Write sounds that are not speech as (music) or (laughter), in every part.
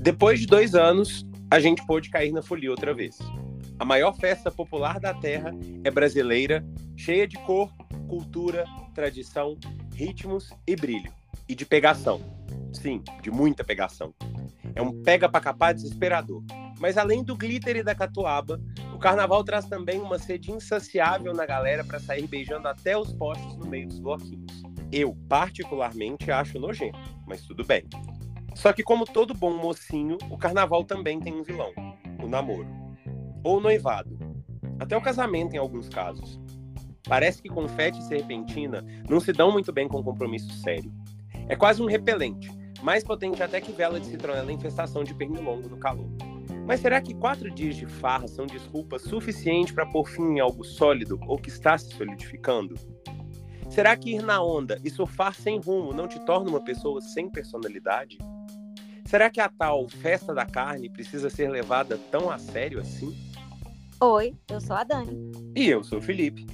Depois de dois anos, a gente pôde cair na folia outra vez. A maior festa popular da Terra é brasileira, cheia de cor, cultura, tradição, ritmos e brilho. E de pegação. Sim, de muita pegação. É um pega pra capar desesperador. Mas além do glitter e da catuaba, o carnaval traz também uma sede insaciável na galera para sair beijando até os postes no meio dos bloquinhos. Eu, particularmente, acho nojento, mas tudo bem. Só que, como todo bom mocinho, o carnaval também tem um vilão: o namoro. Ou o noivado. Até o casamento, em alguns casos. Parece que confete e serpentina não se dão muito bem com compromisso sério. É quase um repelente, mais potente até que vela de citronela infestação de pernilongo no calor. Mas será que quatro dias de farra são desculpa suficiente para pôr fim em algo sólido ou que está se solidificando? Será que ir na onda e surfar sem rumo não te torna uma pessoa sem personalidade? Será que a tal festa da carne precisa ser levada tão a sério assim? Oi, eu sou a Dani. E eu sou o Felipe.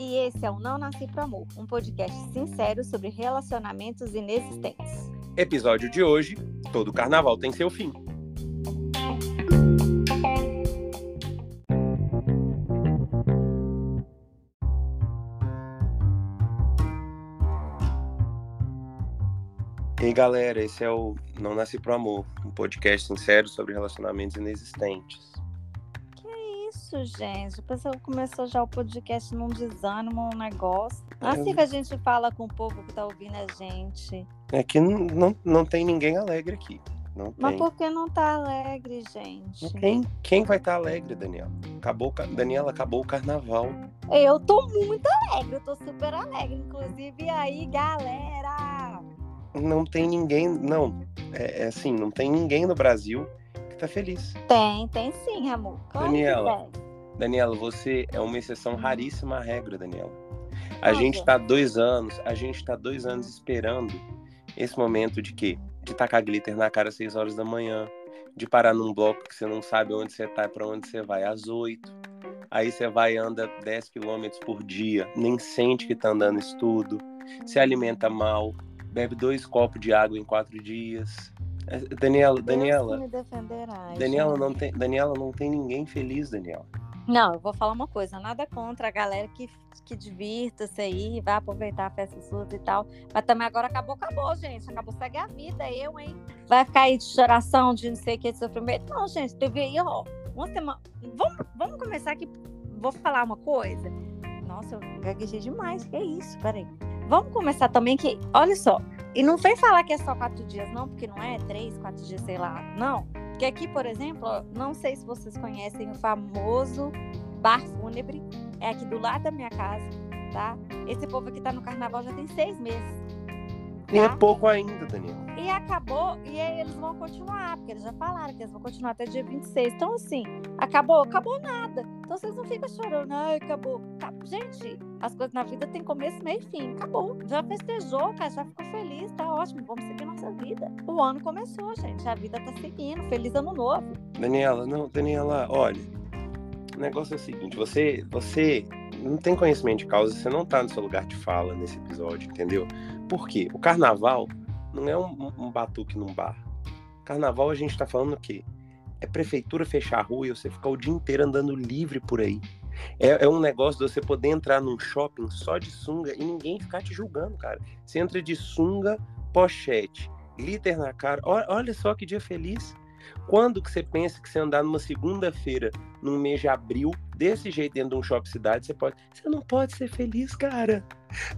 E esse é o Não Nasci Pro Amor, um podcast sincero sobre relacionamentos inexistentes. Episódio de hoje: Todo carnaval tem seu fim. Aí, galera, esse é o Não Nasci Pro Amor, um podcast sincero sobre relacionamentos inexistentes. Que isso, gente? O pessoal começou já o podcast num desânimo, um negócio. Assim que a gente fala com o povo que tá ouvindo a gente. É que não, não, não tem ninguém alegre aqui. Não Mas tem. por que não tá alegre, gente? Quem, quem vai estar alegre, Daniela? Acabou, Daniela, acabou o carnaval. Eu tô muito alegre, eu tô super alegre. Inclusive, e aí, galera? Não tem ninguém, não. É, é assim, não tem ninguém no Brasil que tá feliz. Tem, tem sim, amor. Claro Daniela. Daniela, você é uma exceção raríssima à regra, Daniela. A gente tá dois anos, a gente tá dois anos esperando esse momento de quê? De tacar glitter na cara às 6 horas da manhã, de parar num bloco que você não sabe onde você tá e pra onde você vai às 8. Aí você vai e anda 10 quilômetros por dia, nem sente que tá andando isso tudo, se alimenta mal, bebe dois copos de água em quatro dias. É, Daniela, Daniela, Daniela não tem, Daniela não tem ninguém feliz, Daniela. Não, eu vou falar uma coisa, nada contra a galera que, que divirta-se aí, vai aproveitar a festa sua e tal. Mas também agora acabou, acabou, gente. Acabou, segue a vida, eu, hein? Vai ficar aí de choração, de não sei o que, de sofrimento. Não, gente, teve aí, ó, uma semana. Vamos, vamos começar aqui. Vou falar uma coisa. Nossa, eu gaguejei demais. Que isso? Peraí. Vamos começar também que, olha só, e não vem falar que é só quatro dias, não, porque não é três, quatro dias, sei lá. Não. Porque aqui, por exemplo, não sei se vocês conhecem o famoso Bar Fúnebre. É aqui do lado da minha casa, tá? Esse povo aqui tá no carnaval já tem seis meses. E é Tá? pouco ainda, Daniela. E acabou, e aí eles vão continuar, porque eles já falaram que eles vão continuar até dia 26. Então, assim, acabou, acabou nada. Então vocês não ficam chorando, ai, acabou. Acab- Gente, as coisas na vida tem começo, meio e fim. Acabou. Já festejou, cara, já ficou feliz, tá ótimo. Vamos seguir nossa vida. O ano começou, gente. A vida tá seguindo. Feliz ano novo. Daniela, não, Daniela, olha. O negócio é o seguinte, você, você não tem conhecimento de causa, você não tá no seu lugar de fala nesse episódio, entendeu? Por quê? O carnaval não é um, um batuque num bar. Carnaval a gente tá falando o quê? É prefeitura fechar a rua e você ficar o dia inteiro andando livre por aí. É, é um negócio de você poder entrar num shopping só de sunga e ninguém ficar te julgando, cara. Você entra de sunga, pochete, glitter na cara. Olha, olha só que dia feliz. Quando que você pensa que você andar numa segunda-feira, num mês de abril, desse jeito dentro de um shopping cidade, você pode. Você não pode ser feliz, cara.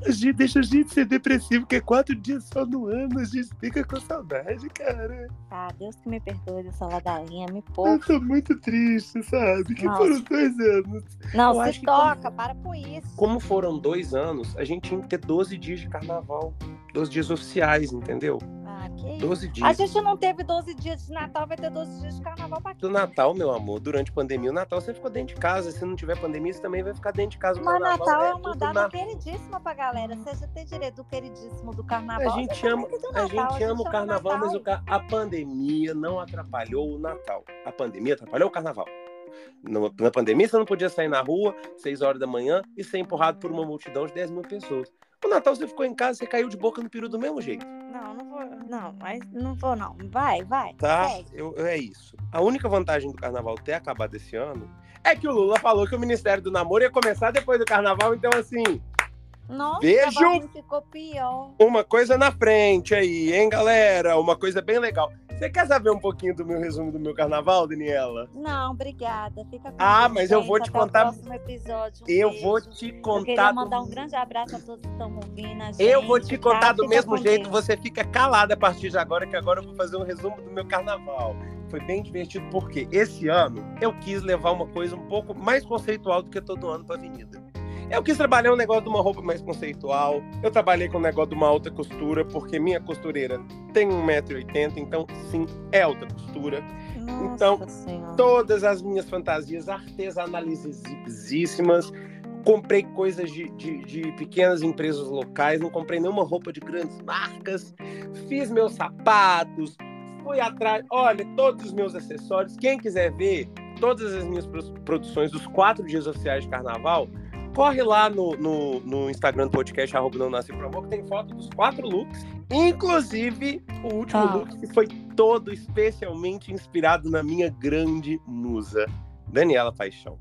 A gente deixa a gente ser depressivo, porque é quatro dias só no ano, a gente fica com saudade, cara. Ah, Deus que me perdoe dessa ladainha, me Eu poupa. tô muito triste, sabe? Que Nossa. foram dois anos. Não, eu se que toca, para com isso. Como foram dois anos, a gente tinha que ter 12 dias de carnaval. 12 dias oficiais, entendeu? Ah, que isso. 12 A dias. gente não teve 12 dias de Natal, vai ter 12 dias de carnaval pra quê? Do Natal, meu amor, durante a pandemia, o Natal você ficou dentro de casa. Se não tiver pandemia, você também vai ficar dentro de casa. O Mas carnaval Natal é tudo uma data na queridíssima pra galera. Você já tem direito do queridíssimo do carnaval. A gente ama, também tem do a Natal, gente ama o carnaval, mas o Natal. ca- a pandemia não atrapalhou o Natal. A pandemia atrapalhou o carnaval. Na pandemia, você não podia sair na rua, 6 horas da manhã, e ser empurrado por uma multidão de 10 mil pessoas. O Natal, você ficou em casa, você caiu de boca no peru do mesmo jeito. Não, Não, mas não vou não. Vai, vai. Tá? Eu, é isso. A única vantagem do carnaval ter acabado esse ano é que o Lula falou que o Ministério do Namoro ia começar depois do carnaval, então assim, Nossa, Beijo. ficou pior. uma coisa na frente aí, hein, galera? Uma coisa bem legal. Você quer saber um pouquinho do meu resumo do meu carnaval, Daniela? Não, obrigada. Fica com Ah, mas eu gente. vou te contar- próximo episódio. Um Eu beijo. vou te Eu contar. queria mandar um grande abraço a todos que estão ouvindo. a Eu vou gente, te tá? contar do Fica mesmo jeito, Deus. você fica calada a partir de agora, que agora eu vou fazer um resumo do meu carnaval. Foi bem divertido, porque esse ano eu quis levar uma coisa um pouco mais conceitual do que todo ano pra avenida. Eu quis trabalhar um negócio de uma roupa mais conceitual. Eu trabalhei com um negócio de uma alta costura, porque minha costureira tem 1,80m, então sim, é alta costura. Nossa Então, Senhora. Todas as minhas fantasias artesanalíssimas. Comprei coisas de, de, de pequenas empresas locais, não comprei nenhuma roupa de grandes marcas. Fiz meus sapatos, fui atrás. Olha, todos os meus acessórios. Quem quiser ver todas as minhas pro- produções dos quatro dias oficiais de carnaval, corre lá no, no, no Instagram do podcast, arroba não nasce pro amor, que tem foto dos quatro looks. Inclusive, o último Ah. look que foi todo especialmente inspirado na minha grande musa, Daniela Paixão.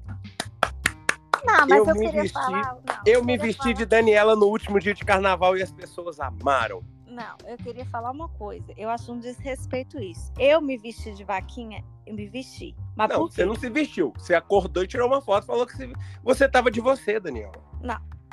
Não, mas eu eu, me queria vesti- falar. Não, Eu me vesti falar- de Daniela no último dia de carnaval e as pessoas amaram. Não, eu queria falar uma coisa. Eu acho um desrespeito isso. Eu me vesti de vaquinha, eu me vesti. Mas Não, você não se vestiu. Você acordou e tirou uma foto, falou que você- você tava de você, Daniela.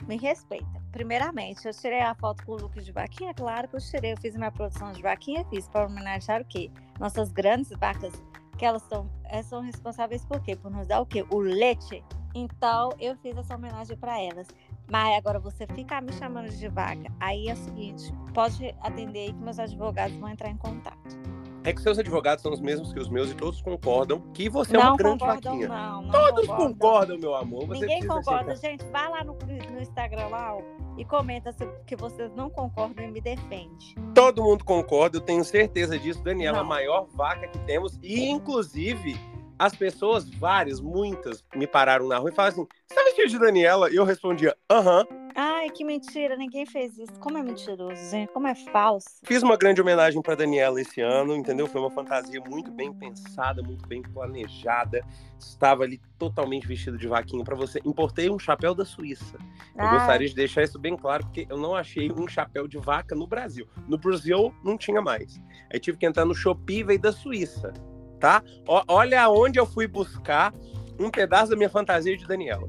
Me respeita. Primeiramente, eu tirei a foto com o look de vaquinha, claro que eu tirei. Eu fiz minha produção de vaquinha, fiz para homenagear o quê? Nossas grandes vacas, que elas são, elas são responsáveis por quê? Por nos dar o quê? O leite. Então, eu fiz essa homenagem para elas. Mas agora você ficar me chamando de vaca, aí é o seguinte, pode atender aí que meus advogados vão entrar em contato. É que seus advogados são os mesmos que os meus e todos concordam que você é não uma grande vaquinha. não. não Todos concordam. concordam, meu amor. Você Ninguém concorda, gente. Vai lá no, no Instagram lá e comenta se que vocês não concordam e me defende. Todo mundo concorda, eu tenho certeza disso. Daniela é a Não. maior vaca que temos. E, inclusive, as pessoas, várias, muitas, me pararam na rua e falaram assim: Você tá vestido de Daniela? E eu respondia: Aham. Ai, que mentira, ninguém fez isso. Como é mentiroso, gente, como é falso. Fiz uma grande homenagem para Daniela esse ano, entendeu? Foi uma fantasia muito bem pensada, muito bem planejada. Estava ali totalmente vestido de vaquinha para você. Importei um chapéu da Suíça. Eu Ah. gostaria de deixar isso bem claro, porque eu não achei um chapéu de vaca no Brasil. No Brasil não tinha mais. Aí tive que entrar no Shopee e veio da Suíça, tá? Ó- olha aonde eu fui buscar um pedaço da minha fantasia de Daniela.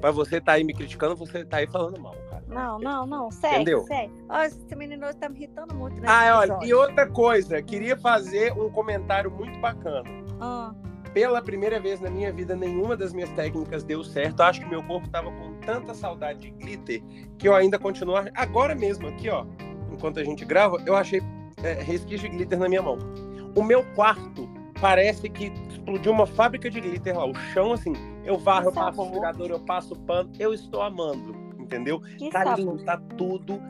Pra você tá aí me criticando, você tá aí falando mal, cara. Não, não, não, segue, Entendeu? segue. Ó, esse menino hoje tá me irritando muito nesse Ah, olha, e outra coisa, queria fazer um comentário muito bacana. Ah, Pela primeira vez na minha vida, nenhuma das minhas técnicas deu certo. Acho que meu corpo tava com tanta saudade de glitter que eu ainda continuo. Agora mesmo, aqui, ó, enquanto a gente grava, eu achei é, resquício de glitter na minha mão. O meu quarto parece que explodiu uma fábrica de glitter lá. O chão, assim, eu varro, eu passo sabor. aspirador, eu passo pano. Eu estou amando, entendeu? que Tá lindo, tá tudo.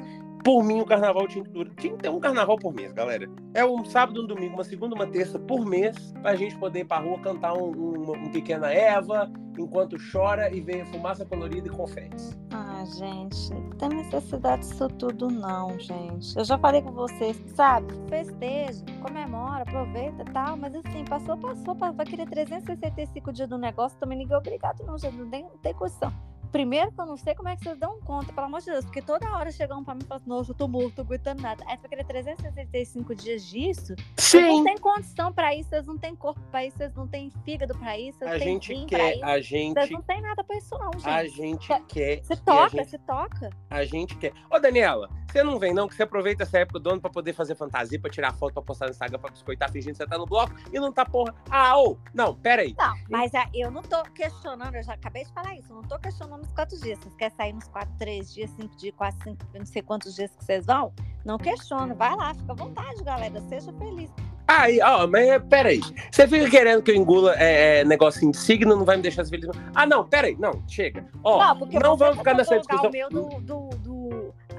Por mim, o carnaval tinha que durar. Tinha que ter um carnaval por mês, galera. É um sábado, um domingo, uma segunda, uma terça por mês, pra gente poder ir pra rua cantar um, um, um Pequena Eva, enquanto chora e vê fumaça colorida e confetes. Ah, gente, não tem necessidade disso tudo, não, gente. Eu já falei com vocês, sabe? Festeja, comemora, aproveita e tal, mas assim, passou, passou, pa- vai querer 365 dias do negócio, também ninguém é obrigado, não, gente, não tem, não tem condição. Primeiro que eu não sei como é que vocês dão conta, pelo amor de Deus, porque toda hora chegam pra mim e falam assim, nossa, eu tô morto, tô aguentando nada. Aí você vai querer 365 dias disso? Vocês não têm condição pra isso, vocês não têm corpo pra isso, vocês não têm fígado pra isso, vocês A não têm gente quer, isso. a Vocês gente, não têm nada pra isso, não, gente. a gente quer. Você toca, gente- você toca. A gente quer. Ô, Daniela, você não vem, não? Que você aproveita essa época do ano pra poder fazer fantasia, pra tirar foto, pra postar no Instagram, pra biscoitar, fingindo que você tá no bloco e não tá porra. Ah, ô! Não, pera aí. Não, mas ah, eu não tô questionando, eu já acabei de falar isso, eu não tô questionando os quatro dias. Vocês querem sair nos quatro, três dias, cinco dias, quase cinco, não sei quantos dias que vocês vão? Não questiono, vai lá, fica à vontade, galera, seja feliz. Aí, ó, mas é, pera aí. Você fica querendo que eu engula é, é, negocinho de signo, não vai me deixar feliz. Ah, não, pera aí. Não, chega. Ó, não, você vamos ficar nessa discussão. o meu do, do-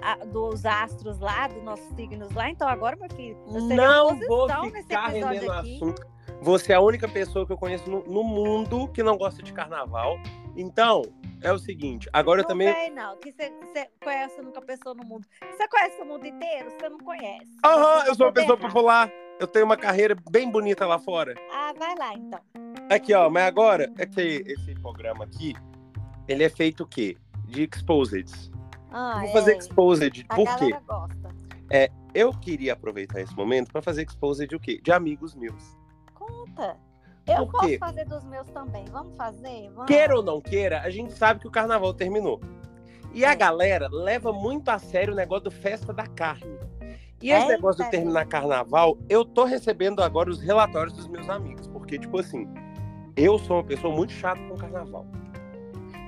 a- dos astros lá, dos nossos signos lá, então agora, meu filho, eu Não vou ficar rendendo aqui. assunto. Você é a única pessoa que eu conheço no, no mundo que não gosta de carnaval. Então, é o seguinte, agora eu não também. vem, não. Que você conhece nunca pessoa no mundo. Você conhece o mundo inteiro? Você não conhece. Aham, eu sou uma pessoa errado. popular. Eu tenho uma carreira bem bonita lá fora. Ah, vai lá, então. Aqui, ó, mas agora, é que esse programa aqui, ele é feito o quê? De exposed. Ah, Vou fazer é. exposed. A Por quê? gosta. Eu queria aproveitar esse momento para fazer exposed de o quê? De amigos meus. Conta. Eu Por quê? posso fazer dos meus também. Vamos fazer? Vamos. Queira ou não queira, a gente sabe que o carnaval terminou. E a É. galera leva muito a sério o negócio do festa da carne. E É, esse negócio de Eita, terminar carnaval, eu tô recebendo agora os relatórios dos meus amigos. Porque, tipo assim, eu sou uma pessoa muito chata com carnaval.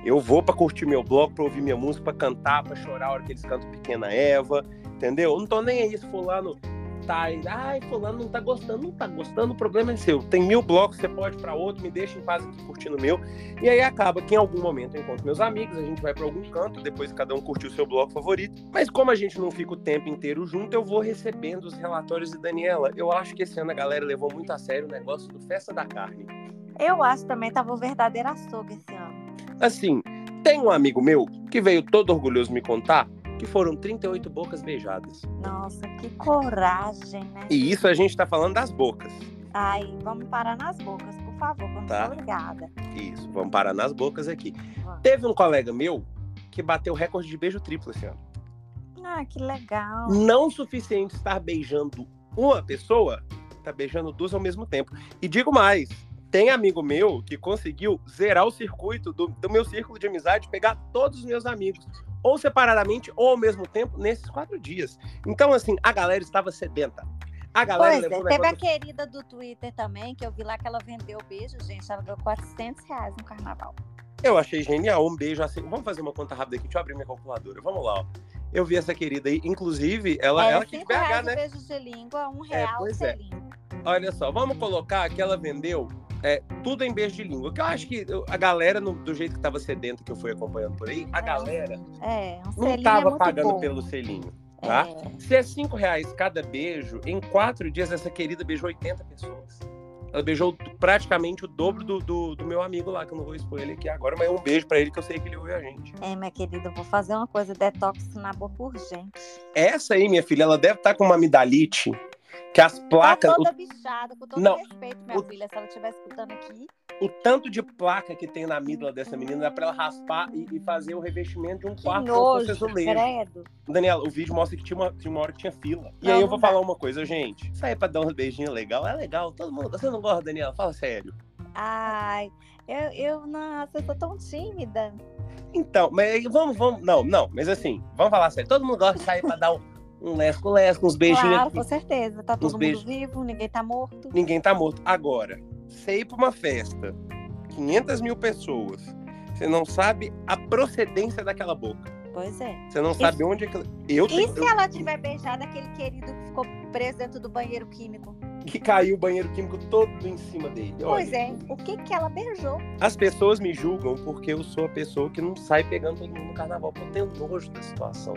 Eu vou pra curtir meu bloco, pra ouvir minha música, pra cantar, pra chorar a hora que eles cantam Pequena Eva, entendeu? Eu não tô nem aí se fulano tá ai, fulano não tá gostando, não tá gostando, o problema é seu. Tem mil blocos, você pode pra outro, me deixa em paz aqui curtindo o meu. E aí acaba que em algum momento eu encontro meus amigos, a gente vai pra algum canto, depois cada um curtiu o seu bloco favorito. Mas como a gente não fica o tempo inteiro junto, eu vou recebendo os relatórios de Daniela. Eu acho que esse ano a galera levou muito a sério o negócio do Festa da Carne. Eu acho também tava o verdadeiro açougue esse ano. Assim, tem um amigo meu que veio todo orgulhoso me contar que foram 38 bocas beijadas. Nossa, que coragem, né? E isso a gente tá falando das bocas. Ai, vamos parar nas bocas, por favor, vamos Tá. obrigada. Isso, vamos parar nas bocas aqui. Vamos. Teve um colega meu que bateu recorde de beijo triplo esse ano. Ah, que legal. Não o suficiente estar beijando uma pessoa, tá beijando duas ao mesmo tempo. E digo mais, tem amigo meu que conseguiu zerar o circuito do, do meu círculo de amizade, pegar todos os meus amigos, ou separadamente ou ao mesmo tempo, nesses quatro dias. Então, assim, a galera estava sedenta. A galera Pois é, levou o teve a negócio... querida do Twitter também, que eu vi lá que ela vendeu beijo, gente. Ela ganhou 400 reais no carnaval. Eu achei genial. Um beijo assim. Vamos fazer uma conta rápida aqui. Deixa eu abrir minha calculadora. Vamos lá, ó. Eu vi essa querida aí. Inclusive, ela, Era ela que de 5 BH, reais né? beijo de língua, um É, real pois o é. Olha só, vamos colocar que ela vendeu é, tudo em beijo de língua. Que eu acho que a galera, no- do jeito que tava sedento, que eu fui acompanhando por aí, a É. galera É, um não é tava pagando bom. pelo selinho, tá? É. Se é cinco reais cada beijo, em quatro dias essa querida beijou 80 pessoas. Ela beijou praticamente o dobro do, do, do meu amigo lá, que eu não vou expor ele aqui agora, mas um beijo pra ele que eu sei que ele ouve a gente. É, minha querida, eu vou fazer uma coisa, detox na boca urgente. Essa aí, minha filha, ela deve estar com uma amidalite, que as placas, tá o toda bichada, com todo Não. respeito, minha O- filha, se ela estiver escutando aqui. o tanto de placa que tem na amígdala dessa menina dá pra ela raspar e, e fazer o revestimento de um quarto nojo, azulejo. credo. Daniela, o vídeo mostra que tinha uma, tinha uma hora que tinha fila. E Não, aí eu vou dá. falar uma coisa, gente. Isso aí é pra dar uns beijinhos legal, é legal. Todo mundo. Você não gosta, Daniela? Fala sério. Ai, eu, eu, nossa, eu sou tão tímida. Então, mas vamos, vamos. Não, não, mas assim, vamos falar sério. Todo mundo gosta de sair pra dar um, um lesco-lesco, uns beijinhos. claro, aqui. com certeza. Tá todo mundo vivo, ninguém tá morto. Ninguém tá morto. Agora, você ir pra uma festa, 500 mil pessoas, você não sabe a procedência daquela boca. Pois é. Você não sabe onde é que. Eu E tenho. se ela tiver beijado aquele querido que ficou preso dentro do banheiro químico? Que caiu o banheiro químico todo em cima dele. Pois Olha, é, o que que ela beijou? As pessoas me julgam porque eu sou a pessoa que não sai pegando todo mundo no carnaval, porque eu tenho nojo da situação.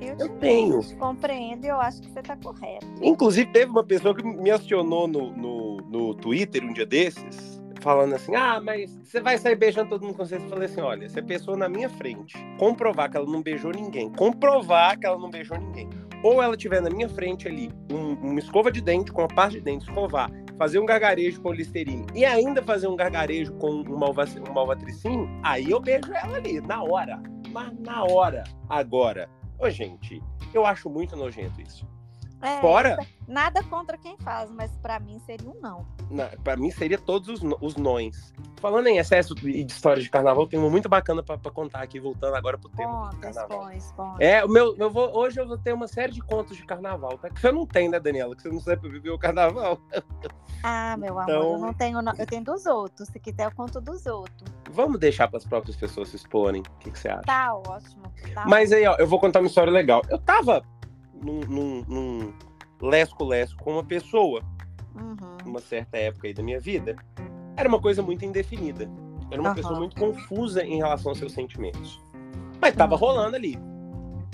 Eu, Eu te tenho. te compreendo e eu acho que você tá correto. Inclusive, teve uma pessoa que me acionou no, no, no Twitter um dia desses, falando assim: ah, mas você vai sair beijando todo mundo com você. Eu falei assim: olha, se a pessoa na minha frente comprovar que ela não beijou ninguém, comprovar que ela não beijou ninguém, ou ela tiver na minha frente ali um- uma escova de dente com a parte de dente, escovar, fazer um gargarejo com Listerine e ainda fazer um gargarejo com um, malva, um malvatricinho, aí eu beijo ela ali, na hora. Mas na hora. Agora, ô gente, eu acho muito nojento isso. É, Fora, Nada contra quem faz, mas pra mim seria um não. na, pra mim seria todos os, os nós. Falando em excesso de de histórias de carnaval, tem uma muito bacana pra, pra contar aqui, voltando agora pro tema do Conta, carnaval. expõe, expõe. É, o meu, eu vou, hoje eu vou ter uma série de contos de carnaval, tá? Que você não tem, né, Daniela? Que você não sabe viver o carnaval. Ah, meu amor, Então- eu não tenho, eu tenho dos outros. Se quiser, eu conto dos outros. Vamos deixar para as próprias pessoas se exporem. O que, que você acha? Tá ótimo. Tá Mas aí, ó, eu vou contar uma história legal. Eu tava num, num, num lesco-lesco com uma pessoa, Uhum. numa certa época aí da minha vida. Era uma coisa muito indefinida. Era uma Aham. pessoa muito confusa em relação aos seus sentimentos. Mas tava Uhum. rolando ali.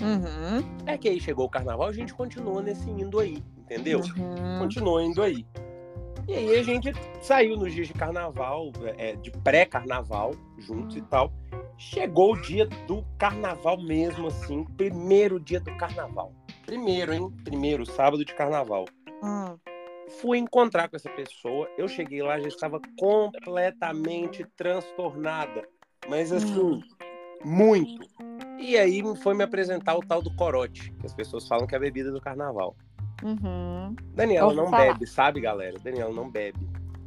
Uhum. É que aí chegou o carnaval, a gente continua nesse indo aí, entendeu? Uhum. Continua indo aí. E aí a gente saiu nos dias de carnaval, é, de pré-carnaval, juntos e tal. Chegou o dia do carnaval mesmo, assim. Primeiro dia do carnaval. Primeiro, hein? Primeiro, sábado de carnaval. Hum. Fui encontrar com essa pessoa. Eu cheguei lá, já estava completamente transtornada. Mas assim, Hum. muito. E aí foi me apresentar o tal do corote, que as pessoas falam que é a bebida do carnaval. Uhum. Daniela não falar. bebe, sabe, galera? Daniela não bebe.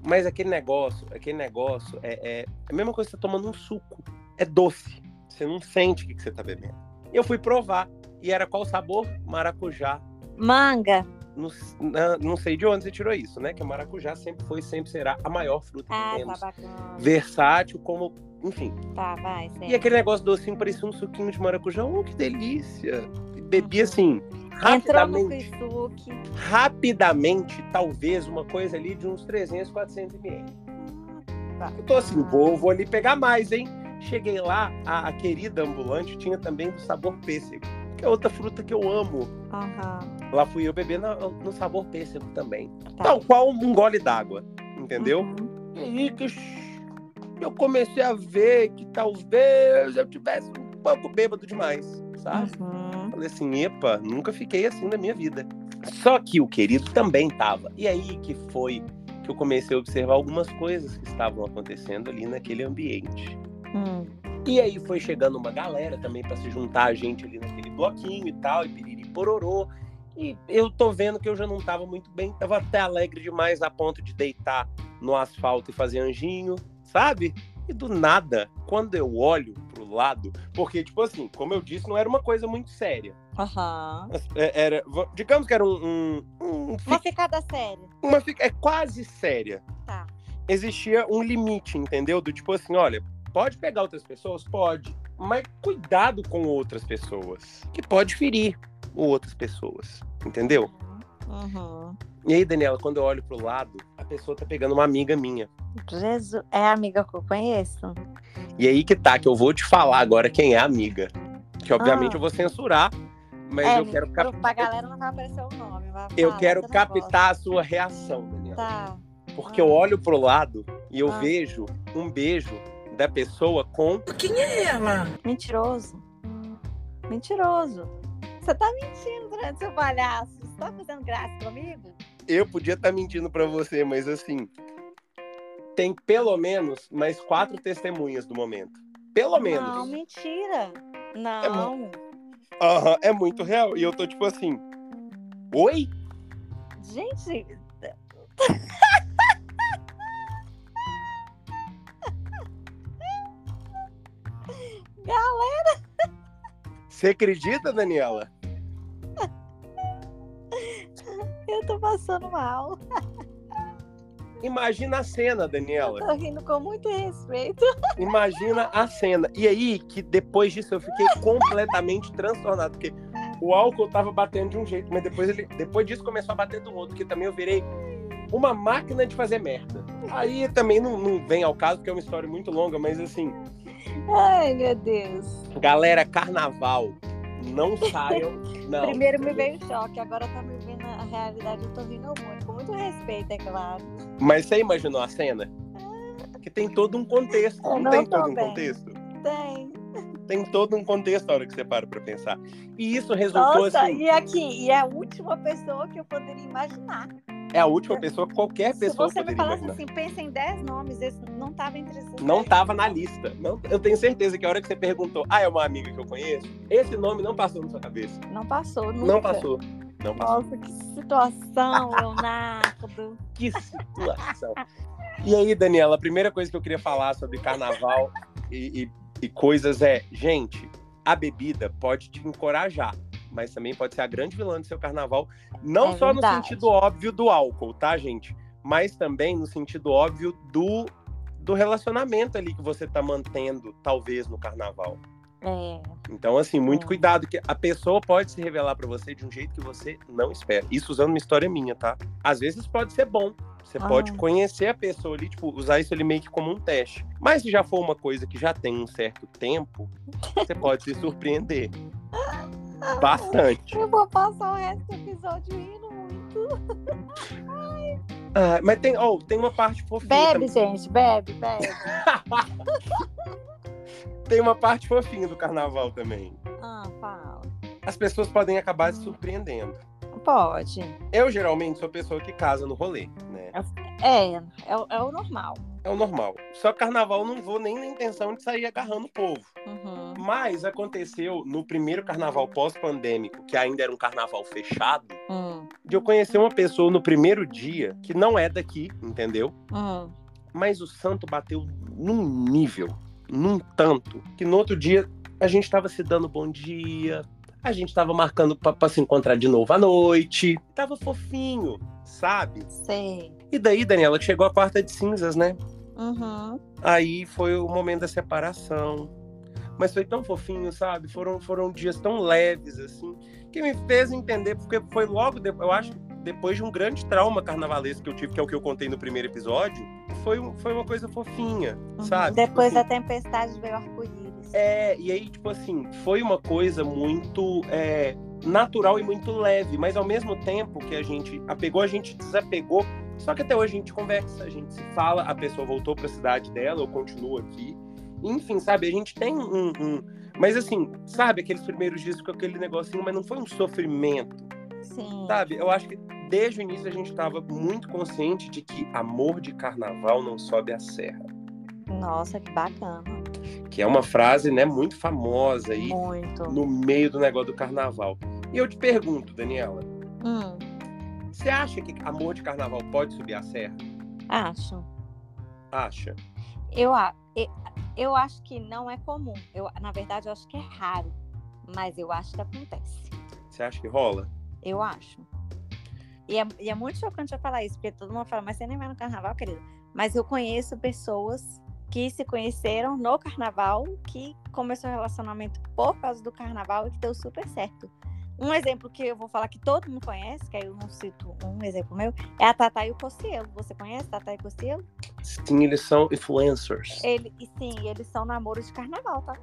Mas aquele negócio, aquele negócio é, é a mesma coisa que você tá tomando um suco. É doce. Você não sente o que, que você tá bebendo. Eu fui provar. E era qual sabor? Maracujá. Manga. Não, na- não sei de onde você tirou isso, né? Que o maracujá sempre foi e sempre será a maior fruta que Ah, tá temos. bacana. Versátil, como. Enfim. Tá, vai, E certo. aquele negócio docinho parecia um suquinho de maracujá. Oh, que delícia! E bebi assim, Entrou no rapidamente. Kuisuke. rapidamente, talvez, uma coisa ali de uns 300, 400 ml. Tá. Eu tô assim, vou, vou ali pegar mais, hein? Cheguei lá, a, a querida ambulante tinha também do sabor pêssego, que é outra fruta que eu amo. Aham. Lá fui eu beber na- no sabor pêssego também. Tá. Tal qual um gole d'água, entendeu? Uhum. E aí que eu comecei a ver que talvez eu tivesse um pouco bêbado demais, sabe? Uhum. Falei assim, epa, nunca fiquei assim na minha vida. Só que o querido também tava. E aí que foi que eu comecei a observar algumas coisas que estavam acontecendo ali naquele ambiente. Hum. E aí foi chegando uma galera também para se juntar a gente ali naquele bloquinho e tal, e piriri pororô. E eu tô vendo que eu já não tava muito bem, tava até alegre demais a ponto de deitar no asfalto e fazer anjinho, sabe? E do nada, quando eu olho pro lado, porque, tipo assim, como eu disse, não era uma coisa muito séria. Aham. É- Era, digamos que era um, um, um Uma ficada séria. uma fica- é quase séria. Tá. Existia um limite, entendeu? Do tipo assim, olha, pode pegar outras pessoas, pode, mas cuidado com outras pessoas, que pode ferir outras pessoas, entendeu? Uhum. E aí, Daniela, quando eu olho pro lado, a pessoa tá pegando uma amiga minha. Jesus. É a amiga que eu conheço? E aí que tá, que eu vou te falar agora quem é a amiga. Que obviamente Ah. eu vou censurar, mas é, eu quero pro- cap- Pra galera não vai aparecer o nome. Vai eu quero captar a sua reação, Daniela. Tá. Porque eu olho pro lado e eu Ah. vejo um beijo da pessoa com. Mentiroso. Mentiroso. Você tá mentindo durante seu palhaço. Você tá fazendo graça comigo? Eu podia estar mentindo pra você, mas assim. Tem pelo menos mais quatro testemunhas do momento. Pelo menos. Não, mentira. Não. Aham, é muito real. E eu tô tipo assim. Oi? Gente. Você acredita, Daniela? (laughs) Eu tô passando mal. Imagina a cena, Daniela. Tô rindo com muito respeito. Imagina a cena. E aí, que depois disso eu fiquei completamente transtornado, porque o álcool tava batendo de um jeito, mas depois ele, depois disso começou a bater do outro, que também eu virei uma máquina de fazer merda. Aí também não, não vem ao caso, porque é uma história muito longa, mas assim, Ai, meu Deus. galera, carnaval, não saiam, (laughs) não. Primeiro me veio choque, agora tá me vendo a realidade. Eu tô rindo muito, com muito respeito, é claro. Mas você imaginou a cena? Que tem todo um contexto, não, não tem todo um bem. contexto? Tem. Tem todo um contexto a hora que você para pra pensar. E isso resultou Nossa, assim, e aqui, e é a última pessoa que eu poderia imaginar. É a última pessoa que qualquer Se pessoa você me falasse imaginar. assim, pensa em 10 nomes, esse não tava entre esses Não 10. tava na lista. Não, eu tenho certeza que a hora que você perguntou, ah, é uma amiga que eu conheço, esse nome não passou na sua cabeça. Não passou, nunca. Não passou. Não passou. Nossa, que situação, (laughs) Leonardo. Que situação. E aí, Daniela, a primeira coisa que eu queria falar sobre carnaval e, e- e coisas é, gente, a bebida pode te encorajar, mas também pode ser a grande vilã do seu carnaval, não É só no verdade. sentido óbvio do álcool, tá, gente? Mas também no sentido óbvio do, do relacionamento ali que você tá mantendo, talvez, no carnaval. É, Então, assim, muito É. cuidado, que a pessoa pode se revelar pra você de um jeito que você não espera. Isso usando uma história minha, tá? Às vezes pode ser bom. Você Ah. pode conhecer a pessoa ali, tipo, usar isso ali meio que como um teste. Mas se já for uma coisa que já tem um certo tempo, (laughs) você pode se surpreender. Bastante. eu vou passar o resto do episódio rindo muito. (laughs) Ah, mas tem, oh, tem uma parte fofinha Bebe, também. gente, bebe, bebe. (laughs) Tem uma parte fofinha do carnaval também. Ah, fala. As pessoas podem acabar se surpreendendo. Pode. Eu geralmente sou a pessoa que casa no rolê, né? É, é, o- é o normal. É o normal. Só carnaval eu não vou nem na intenção de sair agarrando o povo. Uhum. Mas aconteceu no primeiro carnaval pós-pandêmico, que ainda era um carnaval fechado, Hum, de eu conhecer uma pessoa no primeiro dia que não é daqui, entendeu? hum. Mas o santo bateu num nível, num tanto, que no outro dia a gente tava se dando bom dia, a gente tava marcando pra, pra se encontrar de novo à noite, tava fofinho, sabe? Sei. E daí, Daniela, chegou a quarta de cinzas, né? Uhum. Aí foi o momento da separação. Mas foi tão fofinho, sabe? Foram, foram dias tão leves, assim, que me fez entender, porque foi logo, depois, eu acho, depois de um grande trauma carnavalesco que eu tive, que é o que eu contei no primeiro episódio, foi, um- foi uma coisa fofinha, Uhum. sabe? Depois Tipo da assim, tempestade veio o arco-íris. É, e aí, tipo assim, foi uma coisa muito é, natural e muito leve, mas ao mesmo tempo que a gente apegou, a gente desapegou. Só que até hoje a gente conversa, a gente se fala, a pessoa voltou pra cidade dela, eu continuo aqui. Enfim, sabe, a gente tem um. um- Mas assim, sabe, aqueles primeiros dias com aquele negocinho, mas não foi um sofrimento, Sim. sabe? Eu acho que desde o início a gente estava muito consciente de que amor de carnaval não sobe a serra. Nossa, que bacana. Que é uma frase, né, muito famosa aí. Muito. no meio do negócio do carnaval. E eu te pergunto, Daniela, Hum, você acha que amor de carnaval pode subir a serra? acho. Acha? Eu, a- e- eu acho que não é comum. Eu, na verdade, eu acho que é raro. Mas eu acho que acontece. Você acha que rola? Eu acho. E é, e é muito chocante eu falar isso, porque todo mundo fala, mas você nem vai no carnaval, querida. Mas eu conheço pessoas que se conheceram no carnaval, que começou o relacionamento por causa do carnaval e que deu super certo. Um exemplo que eu vou falar que todo mundo conhece, que aí eu não cito um exemplo meu, é a Tatá e o Cossielo. Você conhece Tatá e Cossielo? Sim, eles são influencers. Ele, e sim, eles são namoros de carnaval, tá?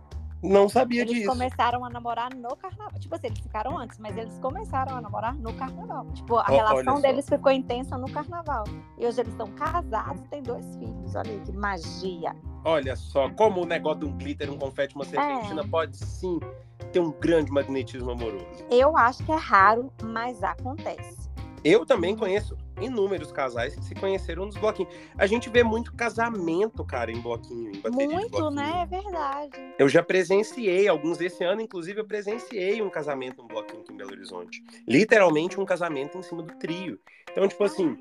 Não sabia Eles disso. começaram a namorar no carnaval. Tipo assim, eles ficaram antes, mas eles começaram a namorar no carnaval. Tipo, a olha relação só. deles ficou intensa no carnaval. E hoje eles estão casados e têm dois filhos. Olha aí, que magia. Olha só, como o negócio de um glitter, um confete, uma serpentina É. pode sim ter um grande magnetismo amoroso. Eu acho que é raro, mas acontece. Eu também conheço inúmeros casais que se conheceram nos bloquinhos. A gente vê muito casamento, cara, em bloquinho, em bateria de Muito, bloquinho. né? É verdade. Eu já presenciei alguns desse ano, inclusive eu presenciei um casamento no bloquinho aqui em Belo Horizonte. Literalmente um casamento em cima do trio. Então, tipo assim,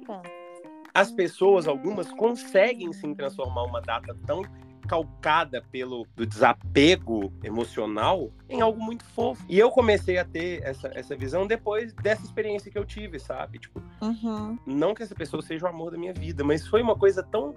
as pessoas, algumas, conseguem sim transformar uma data tão calcada pelo do desapego emocional em algo muito fofo. E eu comecei a ter essa, essa visão depois dessa experiência que eu tive, sabe? Tipo, Uhum. não que essa pessoa seja o amor da minha vida, mas foi uma coisa tão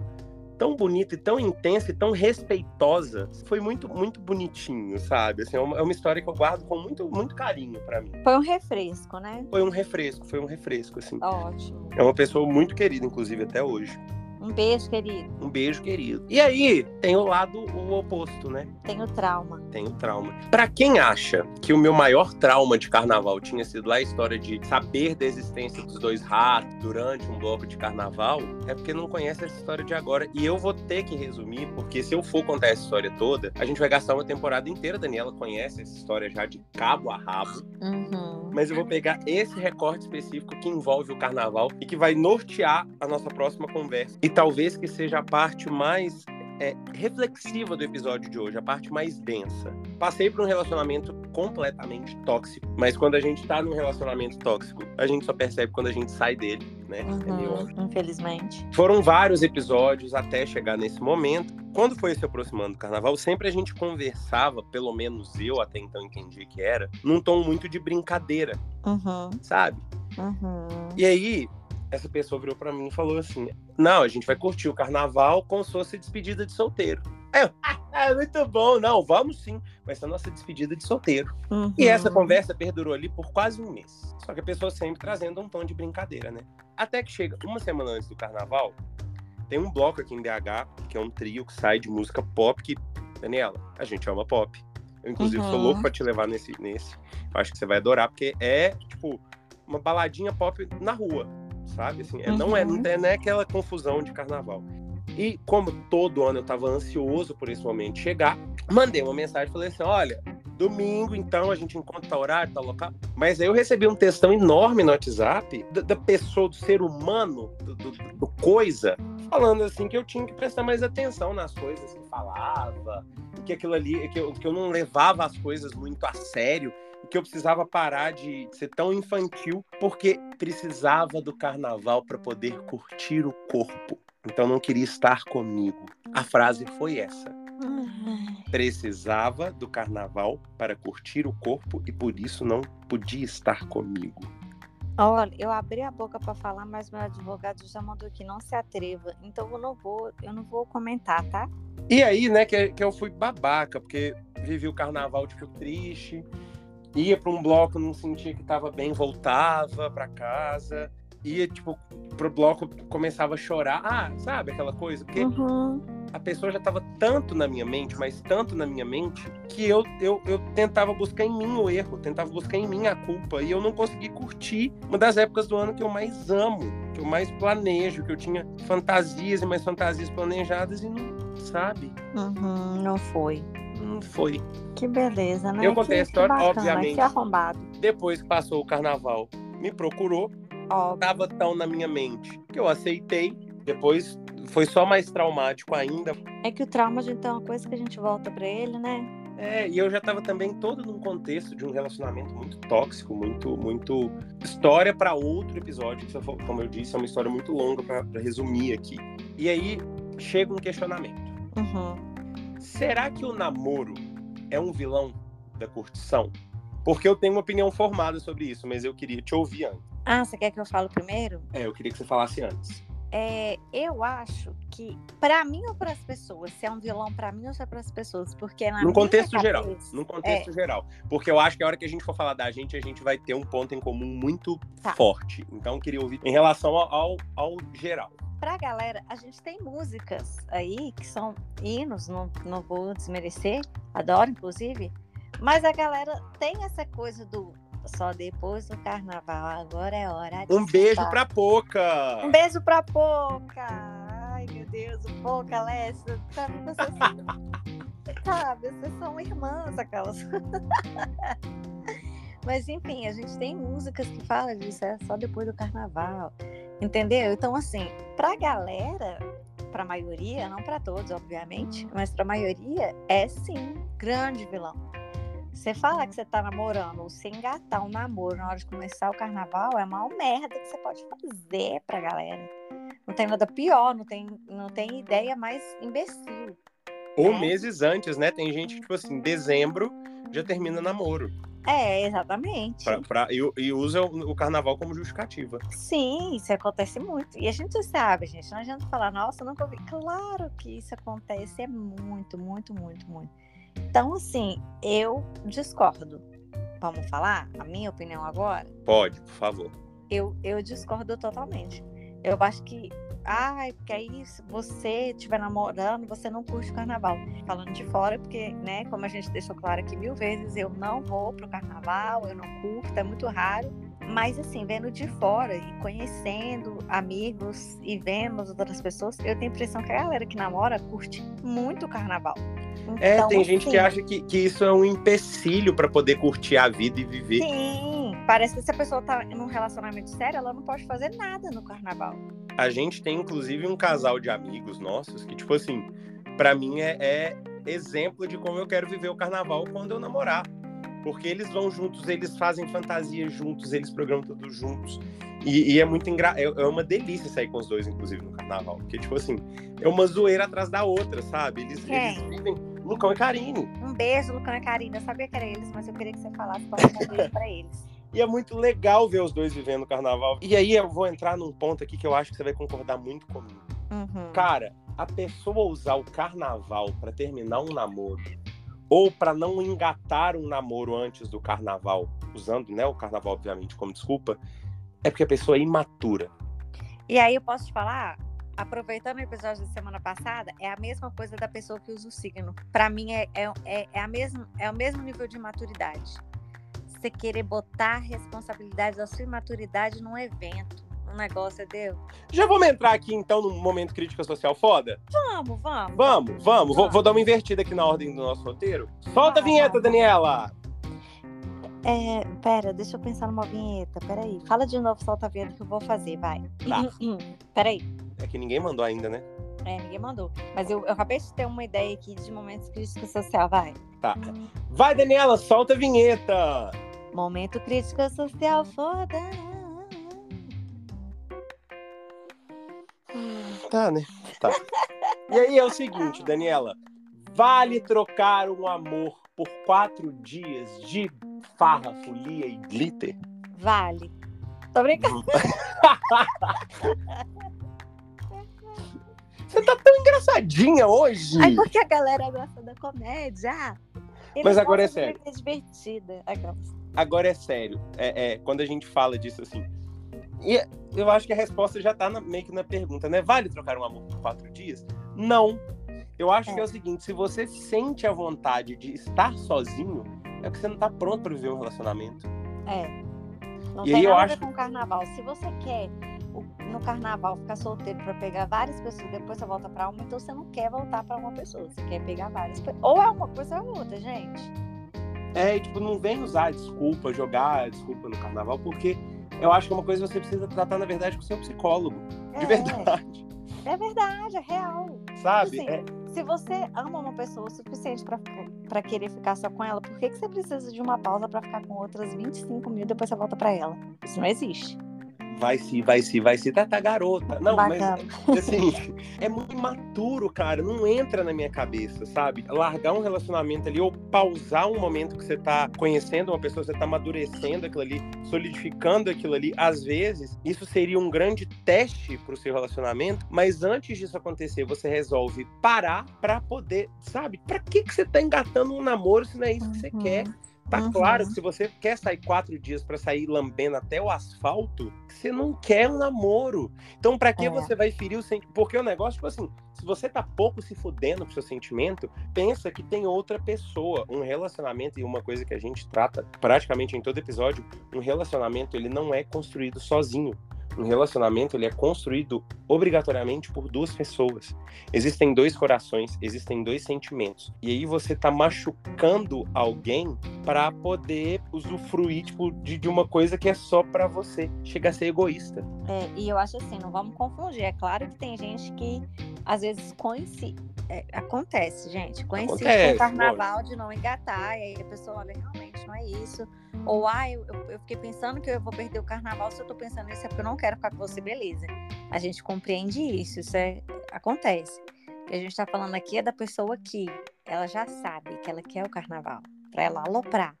tão bonita e tão intensa e tão respeitosa. Foi muito muito bonitinho, sabe? Assim, é uma, é uma história que eu guardo com muito muito carinho pra mim. Foi um refresco, né? Foi um refresco, foi um refresco assim. Ótimo. É uma pessoa muito querida inclusive até hoje. Um beijo, querido. Um beijo querido. E aí, tem o lado o oposto, né? Tenho trauma. Tem o trauma. Pra quem acha que o meu maior trauma de carnaval tinha sido lá a história de saber da existência dos dois ratos durante um bloco de carnaval, é porque não conhece essa história de agora. E eu vou ter que resumir, porque se eu for contar essa história toda, a gente vai gastar uma temporada inteira. A Daniela conhece essa história já de cabo a rabo. Uhum. Mas eu vou pegar esse recorte específico que envolve o carnaval e que vai nortear a nossa próxima conversa. E talvez que seja a parte mais é, reflexiva do episódio de hoje, a parte mais densa. Passei por um relacionamento completamente tóxico, mas quando a gente tá num relacionamento tóxico, a gente só percebe quando a gente sai dele, né? É. Uhum. Infelizmente. Foram vários episódios até chegar nesse momento. Quando foi se aproximando do carnaval, sempre a gente conversava, pelo menos eu até então entendi que era, num tom muito de brincadeira, Uhum. sabe? Uhum. E aí, essa pessoa virou pra mim e falou assim: Não, a gente vai curtir o carnaval como se fosse despedida de solteiro. Aí eu, ah, é muito bom, não, vamos sim. Vai ser a nossa despedida de solteiro. Uhum. E essa conversa perdurou ali por quase um mês. Só que a pessoa sempre trazendo um tom de brincadeira, né? Até que chega uma semana antes do carnaval, tem um bloco aqui em BH, que é um trio que sai de música pop, que, Daniela, a gente ama pop. Eu, inclusive, sou Uhum. louco pra te levar nesse, nesse. Eu acho que você vai adorar, porque é, tipo, uma baladinha pop na rua, sabe? Assim, é- não, é, não, Uhum. é, não é aquela confusão de carnaval. E como todo ano eu estava ansioso por esse momento chegar, mandei uma mensagem e falei assim: olha, domingo então a gente encontra horário, tal local. Mas aí eu recebi um textão enorme no WhatsApp da, da pessoa, do ser humano, do, do, do, coisa, falando assim que eu tinha que prestar mais atenção nas coisas que falava, que aquilo ali, que eu, que eu não levava as coisas muito a sério que eu precisava parar de ser tão infantil porque precisava do carnaval para poder curtir o corpo. Então não queria estar comigo. A frase foi essa. Precisava do carnaval para curtir o corpo e por isso não podia estar comigo. Olha, eu abri a boca para falar, mas meu advogado já mandou que não se atreva. Então eu não vou, eu não vou comentar, tá? E aí, né, que, que eu fui babaca, porque vivi o carnaval, tipo, triste. Ia para um bloco, não sentia que estava bem, voltava para casa ia, tipo, pro bloco, começava a chorar. Ah, sabe aquela coisa? Porque uhum. a pessoa já estava tanto na minha mente, mas tanto na minha mente, que eu, eu, eu tentava buscar em mim o erro, tentava buscar em mim a culpa. E eu não consegui curtir uma das épocas do ano que eu mais amo, que eu mais planejo, que eu tinha fantasias e mais fantasias planejadas e não, sabe? Uhum, não foi. Não foi. Que beleza, né? Eu contei que, a história, bacana, obviamente. Que arrombado. Depois que passou o carnaval, me procurou estava tão na minha mente que eu aceitei. Depois foi só mais traumático ainda. É que o trauma, gente, é uma coisa que a gente volta para ele, né? É, e eu já estava também todo num contexto de um relacionamento muito tóxico, muito, muito história para outro episódio. Que, como eu disse, é uma história muito longa para resumir aqui. E aí chega um questionamento. Uhum. Será que o namoro é um vilão da curtição? Porque eu tenho uma opinião formada sobre isso, mas eu queria te ouvir antes. Ah, você quer que eu fale primeiro? É, eu queria que você falasse antes. É, eu acho que para mim ou para as pessoas, se é um vilão para mim ou se é para as pessoas, porque na no contexto cabeça, geral, no contexto é, geral, porque eu acho que a hora que a gente for falar da gente, a gente vai ter um ponto em comum muito tá. forte. Então eu queria ouvir em relação ao, ao, ao geral. Pra galera, a gente tem músicas aí que são hinos, não, não vou desmerecer, adoro inclusive, mas a galera tem essa coisa do só depois do carnaval. Agora é hora de. Um beijo pra Poca! Um beijo pra Poca! Ai, meu Deus, o Poca, Alessa. Sabe, vocês, (laughs) sabe, vocês são irmãs, aquelas. (laughs) Mas enfim, a gente tem músicas que falam disso, é só depois do carnaval. Entendeu? Então, assim, pra galera, pra maioria, não para todos, obviamente, mas pra maioria, é sim grande vilão. Você falar que você tá namorando ou você engatar um namoro na hora de começar o carnaval é a maior merda que você pode fazer pra galera. Não tem nada pior, não tem, não tem ideia mais imbecil. Ou né? meses antes, né? Tem gente que, tipo assim, dezembro já termina namoro. É, exatamente. Pra, pra, e, e, usa o, o, carnaval como justificativa. Sim, isso acontece muito. E a gente sabe, gente. Não adianta falar, nossa, nunca ouvi. Claro que isso acontece, é muito, muito, muito, muito. Então, assim, eu discordo. Vamos falar a minha opinião agora? Pode, por favor. Eu, eu discordo totalmente. Eu acho que, ai, porque aí se você estiver namorando, você não curte o carnaval. Falando de fora, porque, né, como a gente deixou claro aqui mil vezes, eu não vou pro carnaval, eu não curto, é muito raro. Mas assim, vendo de fora e conhecendo amigos e vendo as outras pessoas, eu tenho a impressão que a galera que namora curte muito o carnaval. É, então, tem gente assim, que acha que, que isso é um empecilho para poder curtir a vida e viver. Sim, parece que se a pessoa tá num relacionamento sério, ela não pode fazer nada no carnaval. A gente tem, inclusive, um casal de amigos nossos que, tipo assim, para mim é, é exemplo de como eu quero viver o carnaval quando eu namorar. Porque eles vão juntos, eles fazem fantasia juntos, eles programam tudo juntos. E, e é muito engraçado. É, é, uma delícia sair com os dois, inclusive, no carnaval. Porque, tipo assim, é uma zoeira atrás da outra, sabe? Eles, eles vivem. Lucão e Karine. Um beijo, Lucão e Karine. Eu sabia que era eles, mas eu queria que você falasse para um beijo pra eles. E é muito legal ver os dois vivendo o carnaval. E aí eu vou entrar num ponto aqui que eu acho que você vai concordar muito comigo. Uhum. Cara, a pessoa usar o carnaval para terminar um namoro ou para não engatar um namoro antes do carnaval, usando né, o carnaval, obviamente, como desculpa, é porque a pessoa é imatura. E aí eu posso te falar, aproveitando o episódio da semana passada, é a mesma coisa da pessoa que usa o signo. Para mim é, é, é, é, a mesma, é o mesmo nível de maturidade. Você querer botar a responsabilidade da sua imaturidade num evento, um negócio, deu. Já vamos entrar aqui então no momento crítica social foda? Vamos, vamos. Vamos, vamos. Vou, vou dar uma invertida aqui na ordem do nosso roteiro. Solta a vinheta, Daniela! É, pera, deixa eu pensar numa vinheta. Peraí. Fala de novo, solta a vinheta que eu vou fazer, vai. Tá. Peraí. É que ninguém mandou ainda, né? É, ninguém mandou. Mas eu, eu acabei de ter uma ideia aqui de momentos crítica social, vai. Tá. Vai, Daniela, solta a vinheta! Momento crítica social foda. Tá, né? Tá. E aí é o seguinte, Daniela. Vale trocar um amor por quatro dias de farra, folia e glitter? Vale. Tô brincando. (laughs) Você tá tão engraçadinha hoje. Ai, porque a galera gosta da comédia. Eles Mas agora é sério. divertida. Aquelas. Agora é sério. É, é, quando a gente fala disso assim. E eu acho que a resposta já tá na- meio que na pergunta, né? Vale trocar um amor por quatro dias? Não. Eu acho É. que é o seguinte: se você sente a vontade de estar sozinho, é porque você não tá pronto pra viver um relacionamento. É. Não E tem aí eu nada a acho- com carnaval. Se você quer no carnaval ficar solteiro pra pegar várias pessoas, depois você volta pra uma, então você não quer voltar pra uma pessoa. Você quer pegar várias. Ou é uma coisa ou é outra, gente. É, e, tipo, não vem usar desculpa, jogar desculpa no carnaval, porque eu acho que é uma coisa que você precisa tratar, na verdade, com o seu psicólogo. De É. verdade. É verdade, é real. Sabe? Assim, É- Se você ama uma pessoa o suficiente pra querer ficar só com ela, por que, que você precisa de uma pausa pra ficar com outras 25 mil e depois você volta pra ela? Isso não existe. Vai se, vai se, vai se, tá, tá garota. Não, Bacana. mas (laughs) assim, é muito imaturo, cara. Não entra na minha cabeça, sabe? Largar um relacionamento ali ou pausar um momento que você tá conhecendo uma pessoa, você tá amadurecendo aquilo ali, solidificando aquilo ali. Às vezes, isso seria um grande teste pro seu relacionamento, mas antes disso acontecer, você resolve parar pra poder, sabe? Pra que, que você tá engatando um namoro se não é isso que você Uhum. quer? Tá Uhum. claro que se você quer sair quatro dias pra sair lambendo até o asfalto, você não quer um namoro. Então, pra que É. você vai ferir o sentimento? Porque o negócio, tipo assim, se você tá pouco se fudendo pro seu sentimento, pensa que tem outra pessoa. Um relacionamento, e uma coisa que a gente trata praticamente em todo episódio, um relacionamento, ele não é construído sozinho. Um relacionamento, ele é construído obrigatoriamente por duas pessoas. Existem dois corações, existem dois sentimentos. E aí você tá machucando alguém para poder usufruir tipo, de, de uma coisa que é só para você. Chega a ser egoísta. É, e eu acho assim, não vamos confundir. É claro que tem gente que às vezes coincide. é, acontece, gente. Coincide com o carnaval de não engatar, e aí a pessoa, olha, realmente não é isso. Ou, ah, eu, eu- fiquei pensando que eu vou perder o carnaval, se eu tô pensando nisso é porque eu não quero ficar com você, beleza. A gente compreende isso, isso é, acontece. O que a gente tá falando aqui é da pessoa que ela já sabe que ela quer o carnaval, pra ela aloprar.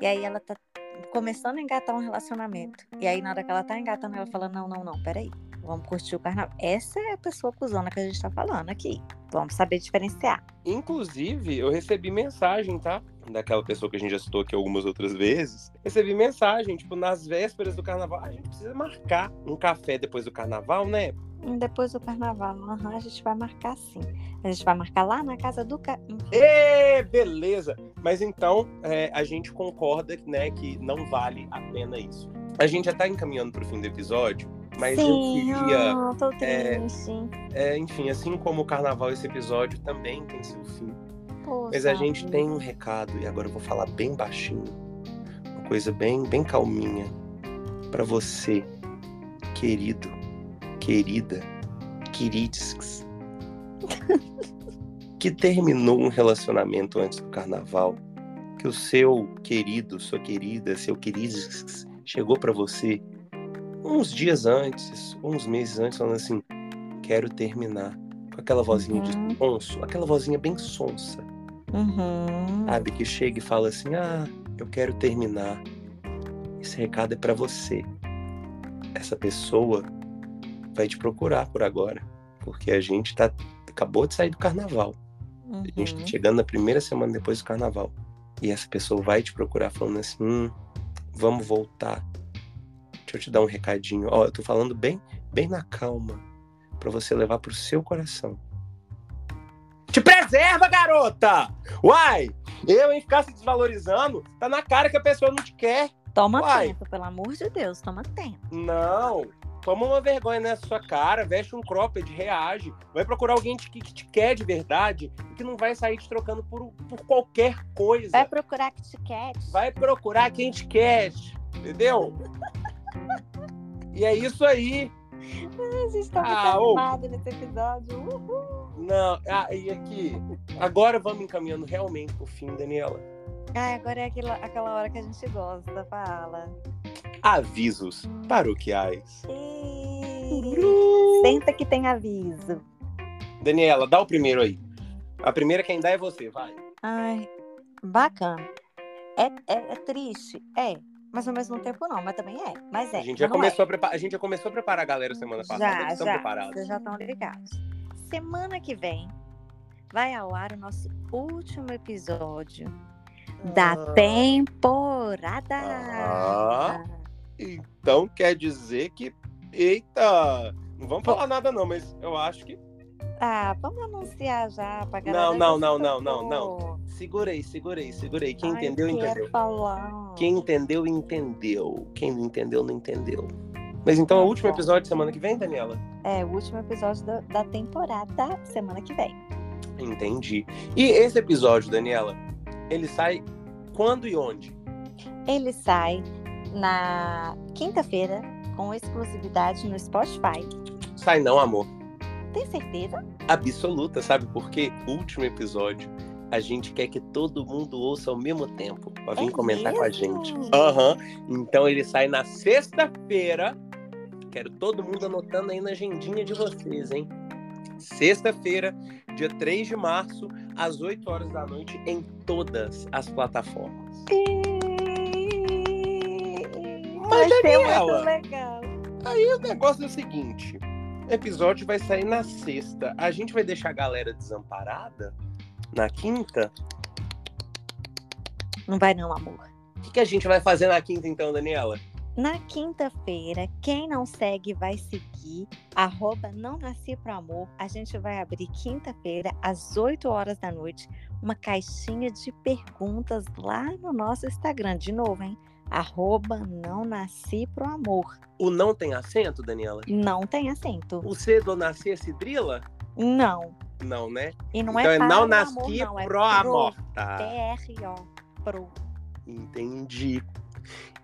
E aí ela tá começando a engatar um relacionamento. E aí, na hora que ela tá engatando, ela fala: Não, não, não, peraí. Vamos curtir o carnaval. Essa é a pessoa cuzona que a gente tá falando aqui. Vamos saber diferenciar. Inclusive, eu recebi mensagem, tá? Daquela pessoa que a gente já citou aqui algumas outras vezes. Recebi mensagem, tipo, nas vésperas do carnaval. "Ah, A gente precisa marcar um café depois do carnaval, né? Hum, Depois do carnaval, aham, a gente vai marcar sim. A gente vai marcar lá na casa do. Ca... Hum, Ê, beleza! Mas então, é, a gente concorda, né, que não vale a pena isso. A gente já tá encaminhando pro fim do episódio, mas sim, eu queria. ah, tô é, triste. É, enfim, assim como o carnaval, esse episódio também tem seu fim. Poxa Mas a gente tem um recado, e agora eu vou falar bem baixinho. Uma coisa bem, bem calminha. Pra você, querido, querida, queridos, (laughs) que terminou um relacionamento antes do carnaval, que o seu querido, sua querida, seu querido chegou pra você uns dias antes, uns meses antes, falando assim: quero terminar. Com aquela vozinha Uhum. de sonso, aquela vozinha bem sonsa Uhum. sabe? Que chega e fala assim: ah, eu quero terminar. Esse recado é pra você. Essa pessoa vai te procurar por agora, porque a gente tá acabou de sair do carnaval. A gente tá Uhum. chegando na primeira semana depois do carnaval. E essa pessoa vai te procurar falando assim: hum, vamos voltar. Deixa eu te dar um recadinho. Ó, eu tô falando bem, bem na calma, pra você levar pro seu coração. Te preserva, garota! Uai! Eu, em ficar se desvalorizando, tá na cara que a pessoa não te quer. Toma Uai. tempo, pelo amor de Deus, toma tempo. Não. toma uma vergonha nessa sua cara, veste um cropped, reage. Vai procurar alguém que, que te quer de verdade e que não vai sair te trocando por, por qualquer coisa. Vai procurar Kit Kat. Vai procurar quem te quer, entendeu? E é isso aí. A gente tá muito Ah, ô. animado nesse episódio. Uhul. Não, ah, e aqui, agora vamos encaminhando realmente pro fim, Daniela. Ai, agora é aquela, aquela hora que a gente gosta, fala. Avisos paroquiais. Ih, Senta que tem aviso. Daniela, dá o primeiro aí. A primeira quem dá é você, vai. Ai, bacana. É, é, é triste? É. Mas ao mesmo tempo não, mas também é. Mas é. A gente, já não começou a preparar, a gente já começou a preparar a galera semana é. passada. Já, eles estão já. preparados. Vocês já estão ligados. Semana que vem vai ao ar o nosso último episódio da Ah. temporada. Ah. Então quer dizer que. Eita! Não vamos falar nada, não, mas eu acho que. Ah, vamos anunciar já pra galera. Não, não, não, não, não, tocou. Segurei, segurei, segurei. Quem Ai, entendeu, entendeu. falar. Quem entendeu, entendeu. Quem não entendeu, não entendeu. Mas então é o último episódio semana que vem, Daniela? É o último episódio da, da temporada semana que vem. Entendi. E esse episódio, Daniela, ele sai quando e onde? Ele sai na quinta-feira com exclusividade no Spotify. Sai não, amor. Tem certeza? Absoluta, sabe por quê? Último episódio. A gente quer que todo mundo ouça ao mesmo tempo pra vir É comentar com a mesmo? gente. Aham. Então ele sai na sexta-feira. Quero todo mundo anotando aí na agendinha de vocês, hein? Sexta-feira, dia 3 de março, às 8 horas da noite, em todas as plataformas. Vai ser Daniela, muito legal. Aí o negócio é o seguinte: o episódio vai sair na sexta. A gente vai deixar a galera desamparada na quinta? Não vai não, amor. O que, que a gente vai fazer na quinta, então, Daniela? Na quinta-feira, quem não segue vai seguir, arroba não nasci pro amor. A gente vai abrir quinta-feira, às 8 horas da noite, uma caixinha de perguntas lá no nosso Instagram. De novo, hein? Arroba não nasci pro amor. O não tem acento, Daniela? Não tem acento. O C do nascer cidrila? Não. Não, né? E não então é é não nasci não. É pro amor. Tá. P-R-O. Pro. Entendi.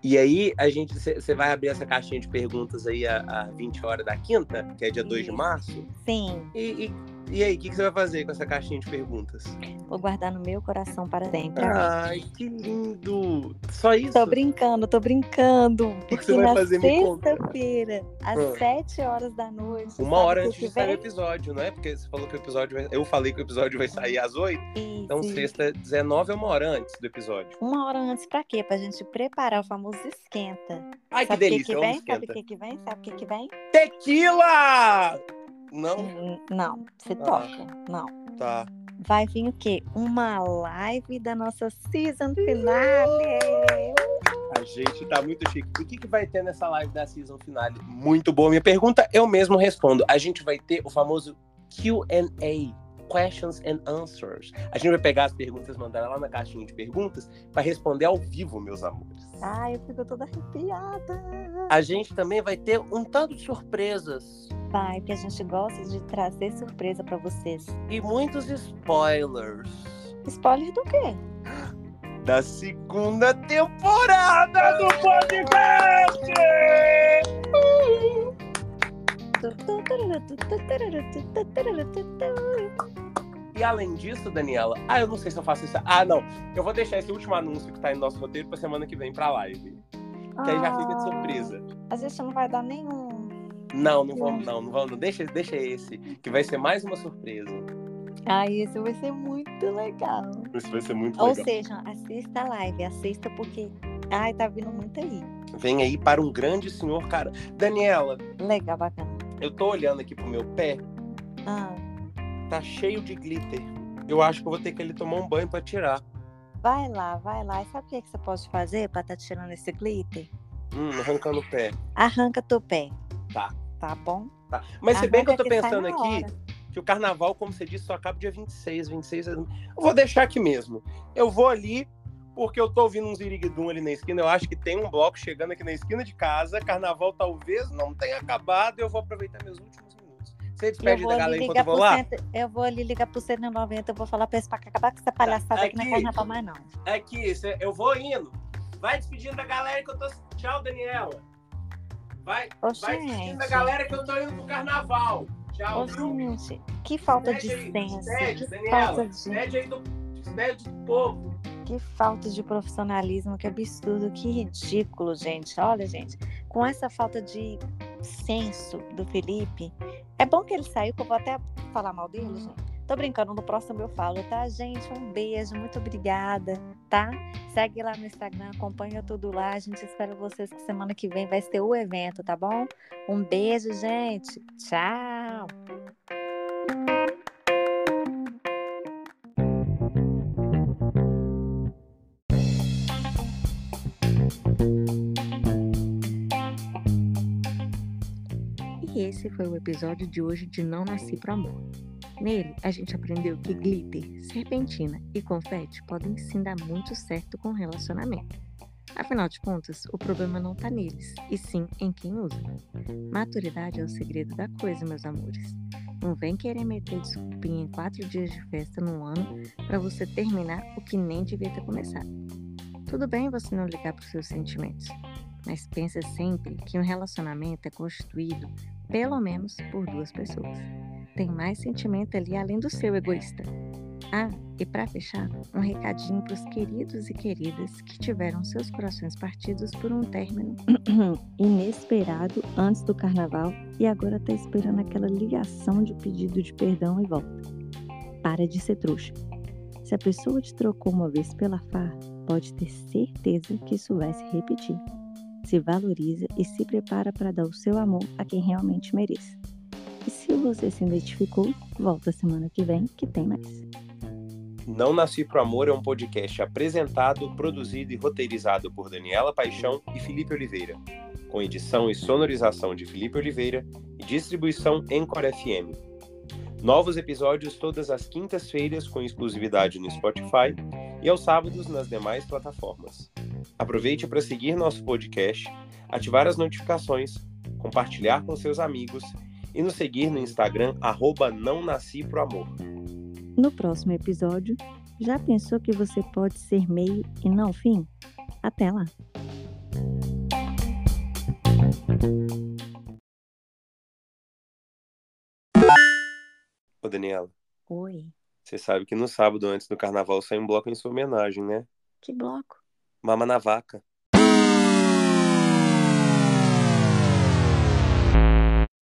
E aí, a gente, você vai abrir essa caixinha de perguntas aí a, a 20 horas da quinta, que é dia 2 de março. Sim, E, e, e aí, o que, que você vai fazer com essa caixinha de perguntas? vou guardar no meu coração para sempre. Ai, que lindo! Só isso? Tô brincando, tô brincando. que Porque você vai fazer? Me conta. sexta-feira, às. 7 horas da noite. Uma hora o antes que de sair o episódio, não é? Porque você falou que o episódio vai... Eu falei que o episódio vai sair às 8, Isso, então sexta 19 é uma hora antes do episódio. Uma hora antes pra quê? Pra gente preparar o famoso esquenta. Ai, que Sabe o que, delícia, que vamos vem? Sabe o que, que vem? Sabe o que, que vem? Tequila! Não? Não, você Ah. toca. Não. Tá. Vai vir o quê? Uma live da nossa season finale. A gente tá muito chique. O que, que vai ter nessa live da season finale? Muito boa. Minha pergunta eu mesmo respondo. A gente vai ter o famoso QA. Questions and Answers. A gente vai pegar as perguntas, mandar lá na caixinha de perguntas para responder ao vivo, meus amores. Ai, eu fico toda arrepiada. A gente também vai ter um tanto de surpresas Vai, porque a gente gosta de trazer surpresa pra vocês. e muitos spoilers Spoiler do quê? da segunda temporada do podcast. E além disso, Daniela, ah, eu não sei se eu faço isso. Ah, não. Eu vou deixar esse último anúncio que tá em nosso roteiro pra semana que vem pra live. Que aí já fica de Ah, surpresa. A gente não vai dar nenhum. Não, não vamos, não, não vamos. não. Deixa, deixa esse, que vai ser mais uma surpresa. Ai, isso vai ser muito legal. Isso vai ser muito Ou legal. seja, assista a live, assista porque. Ai, tá vindo muito aí. Vem aí para um grande senhor, cara. Daniela, Legal, bacana. eu tô olhando aqui pro meu pé, Ah, tá cheio de glitter. Eu acho que eu vou ter que ele tomar um banho pra tirar. vai lá, vai lá. E sabe o que, que você pode fazer pra tá tirando esse glitter? Hum, arrancando o pé. Arranca teu pé. Tá. Tá bom? Tá. Mas se bem que eu tô Arranca sai pensando aqui, que o carnaval, como você disse, só acaba dia 26, 26. Eu vou deixar aqui mesmo. Eu vou ali porque eu tô ouvindo um ziriguidum ali na esquina. Eu acho que tem um bloco chegando aqui na esquina de casa. Carnaval talvez não tenha acabado. Eu vou aproveitar meus últimos. Você despede da galera enquanto eu vou lá? Cento, eu vou ali ligar pro 190, eu vou falar pra eles pra acabar com essa palhaçada aqui, aqui não é carnaval mais, não. Aqui, eu vou indo. Vai despedindo da galera que eu tô. Tchau, Daniela. Vai, Ô, vai despedindo da galera que eu tô indo pro carnaval. Tchau, Ô, gente, que falta de senso. que Daniela, falta de... aí do, despede do povo. Que falta de profissionalismo, que absurdo, que ridículo, gente. Olha, gente, com essa falta de senso do Felipe, é bom que ele saiu, que eu vou até falar mal dele, gente. Tô brincando, no próximo eu falo, tá, gente? Um beijo, muito obrigada, tá? Segue lá no Instagram, acompanha tudo lá. A gente espera vocês que semana que vem vai ter o evento, tá bom? Um beijo, gente. Tchau. Foi o episódio de hoje de Não Nasci Pro Amor. Nele, a gente aprendeu que glitter, serpentina e confete podem sim dar muito certo com relacionamento. Afinal de contas, o problema não está neles, e sim em quem usa. Maturidade é o segredo da coisa, meus amores. Não vem querer meter desculpinha em quatro dias de festa no ano para você terminar o que nem devia ter começado. Tudo bem você não ligar para os seus sentimentos, mas pensa sempre que um relacionamento é constituído pelo menos por duas pessoas tem mais sentimento ali além do seu egoísta. Ah, e para fechar, um recadinho para os queridos e queridas que tiveram seus corações partidos por um término (clears throat) inesperado antes do carnaval e agora está esperando aquela ligação de pedido de perdão e volta. Para de ser trouxa. Se a pessoa te trocou uma vez pela farra, pode ter certeza que isso vai se repetir. Se valoriza e se prepara para dar o seu amor a quem realmente merece. E se você se identificou, volta semana que vem que tem mais. Não Nasci Pro Amor é um podcast apresentado, produzido e roteirizado por Daniela Paixão e Felipe Oliveira, com edição e sonorização de Felipe Oliveira e distribuição Encore FM. Novos episódios todas as quintas-feiras com exclusividade no Spotify e aos sábados nas demais plataformas. Aproveite para seguir nosso podcast, ativar as notificações, compartilhar com seus amigos e nos seguir no Instagram, arroba não nasci pro amor. No próximo episódio, já pensou que você pode ser meio e não fim? Até lá! Ô Daniela. Oi. Você sabe que no sábado antes do carnaval sai um bloco em sua homenagem, né? Que bloco? Mama na vaca.